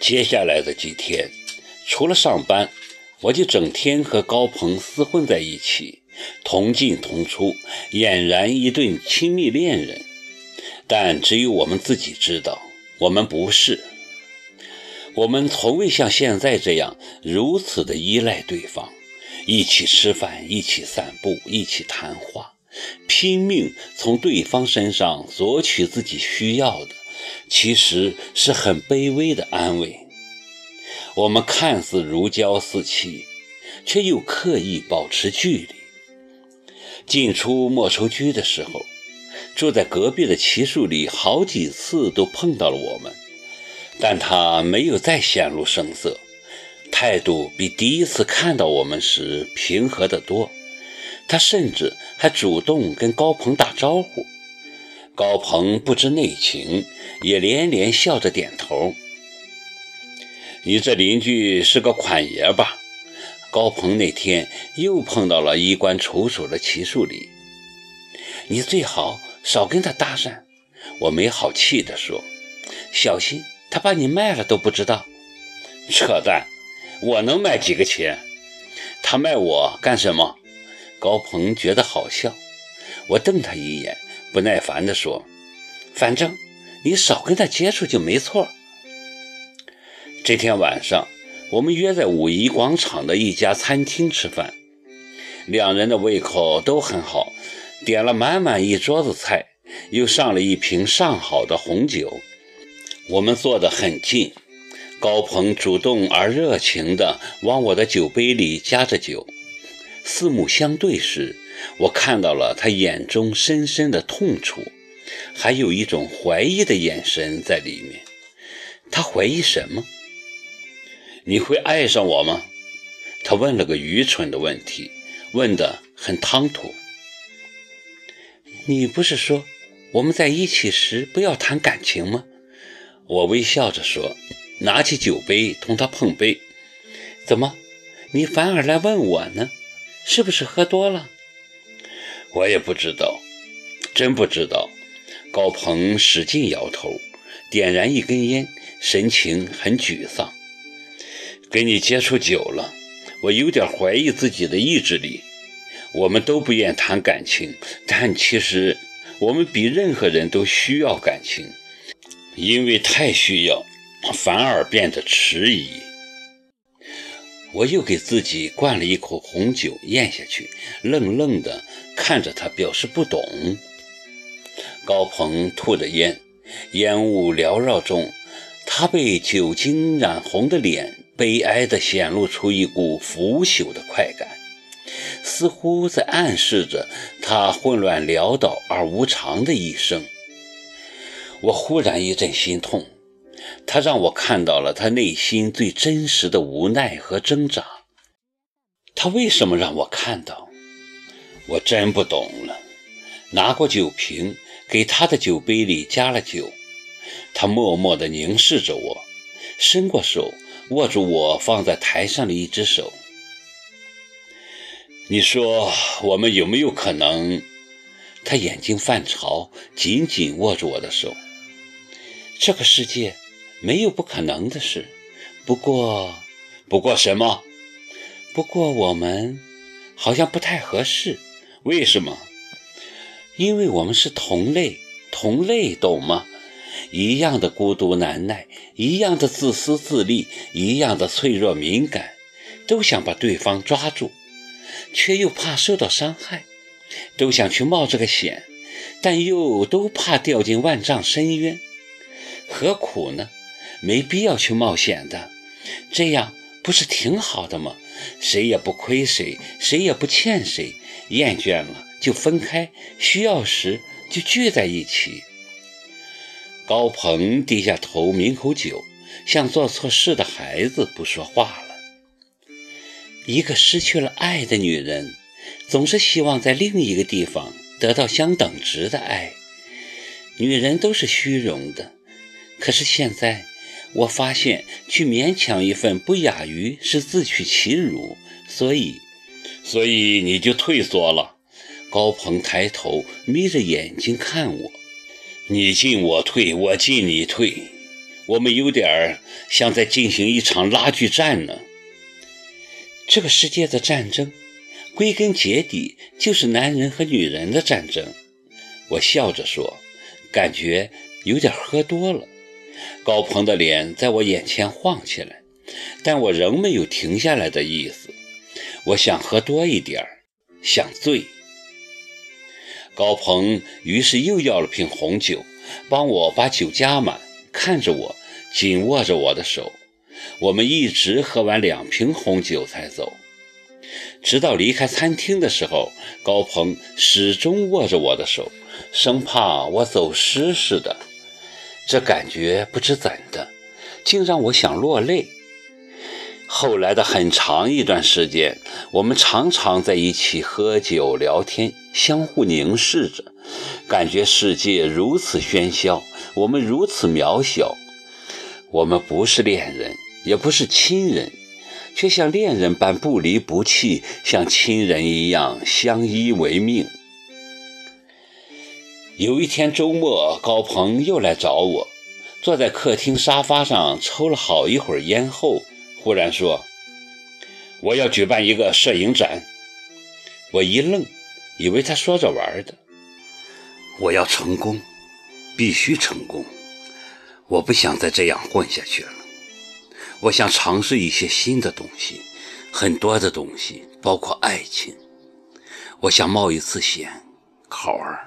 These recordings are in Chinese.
接下来的几天，除了上班，我就整天和高鹏厮混在一起，同进同出，俨然一对亲密恋人。但只有我们自己知道，我们不是。我们从未像现在这样如此的依赖对方，一起吃饭，一起散步，一起谈话，拼命从对方身上索取自己需要的。其实是很卑微的安慰。我们看似如胶似漆，却又刻意保持距离。进出莫愁居的时候，住在隔壁的齐树里好几次都碰到了我们，但他没有再显露声色，态度比第一次看到我们时平和得多。他甚至还主动跟高鹏打招呼。高鹏不知内情，也连连笑着点头。你这邻居是个款爷吧？高鹏那天又碰到了衣冠楚楚的齐树礼，你最好少跟他搭讪。我没好气地说：“小心他把你卖了都不知道。”扯淡！我能卖几个钱？他卖我干什么？高鹏觉得好笑。我瞪他一眼。不耐烦地说：“反正你少跟他接触就没错。”这天晚上，我们约在五一广场的一家餐厅吃饭，两人的胃口都很好，点了满满一桌子菜，又上了一瓶上好的红酒。我们坐得很近，高鹏主动而热情地往我的酒杯里加着酒，四目相对时。我看到了他眼中深深的痛楚，还有一种怀疑的眼神在里面。他怀疑什么？你会爱上我吗？他问了个愚蠢的问题，问得很唐突。你不是说我们在一起时不要谈感情吗？我微笑着说，拿起酒杯同他碰杯。怎么，你反而来问我呢？是不是喝多了？我也不知道，真不知道。高鹏使劲摇头，点燃一根烟，神情很沮丧。跟你接触久了，我有点怀疑自己的意志力。我们都不愿谈感情，但其实我们比任何人都需要感情，因为太需要，反而变得迟疑。我又给自己灌了一口红酒，咽下去，愣愣的看着他，表示不懂。高鹏吐着烟，烟雾缭绕中，他被酒精染红的脸悲哀地显露出一股腐朽的快感，似乎在暗示着他混乱潦倒而无常的一生。我忽然一阵心痛。他让我看到了他内心最真实的无奈和挣扎。他为什么让我看到？我真不懂了。拿过酒瓶，给他的酒杯里加了酒。他默默地凝视着我，伸过手握住我放在台上的一只手。你说我们有没有可能？他眼睛泛潮，紧紧握住我的手。这个世界。没有不可能的事，不过，不过什么？不过我们好像不太合适。为什么？因为我们是同类，同类，懂吗？一样的孤独难耐，一样的自私自利，一样的脆弱敏感，都想把对方抓住，却又怕受到伤害，都想去冒这个险，但又都怕掉进万丈深渊。何苦呢？没必要去冒险的，这样不是挺好的吗？谁也不亏谁，谁也不欠谁。厌倦了就分开，需要时就聚在一起。高鹏低下头抿口酒，像做错事的孩子，不说话了。一个失去了爱的女人，总是希望在另一个地方得到相等值的爱。女人都是虚荣的，可是现在。我发现去勉强一份不亚于是自取其辱，所以，所以你就退缩了。高鹏抬头，眯着眼睛看我，你进我退，我进你退。我们有点儿像在进行一场拉锯战呢。这个世界的战争，归根结底就是男人和女人的战争。我笑着说，感觉有点喝多了。高鹏的脸在我眼前晃起来，但我仍没有停下来的意思。我想喝多一点儿，想醉。高鹏于是又要了瓶红酒，帮我把酒加满，看着我，紧握着我的手。我们一直喝完两瓶红酒才走，直到离开餐厅的时候，高鹏始终握着我的手，生怕我走失似的。这感觉不知怎的，竟让我想落泪。后来的很长一段时间，我们常常在一起喝酒聊天，相互凝视着，感觉世界如此喧嚣，我们如此渺小。我们不是恋人，也不是亲人，却像恋人般不离不弃，像亲人一样相依为命。有一天周末，高鹏又来找我，坐在客厅沙发上抽了好一会儿烟后。忽然说：“我要举办一个摄影展。”我一愣，以为他说着玩的。我要成功，必须成功。我不想再这样混下去了。我想尝试一些新的东西，很多的东西，包括爱情。我想冒一次险，考儿。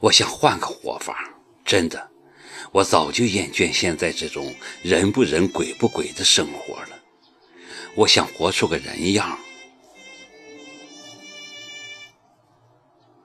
我想换个活法，真的。我早就厌倦现在这种人不人鬼不鬼的生活了，我想活出个人样。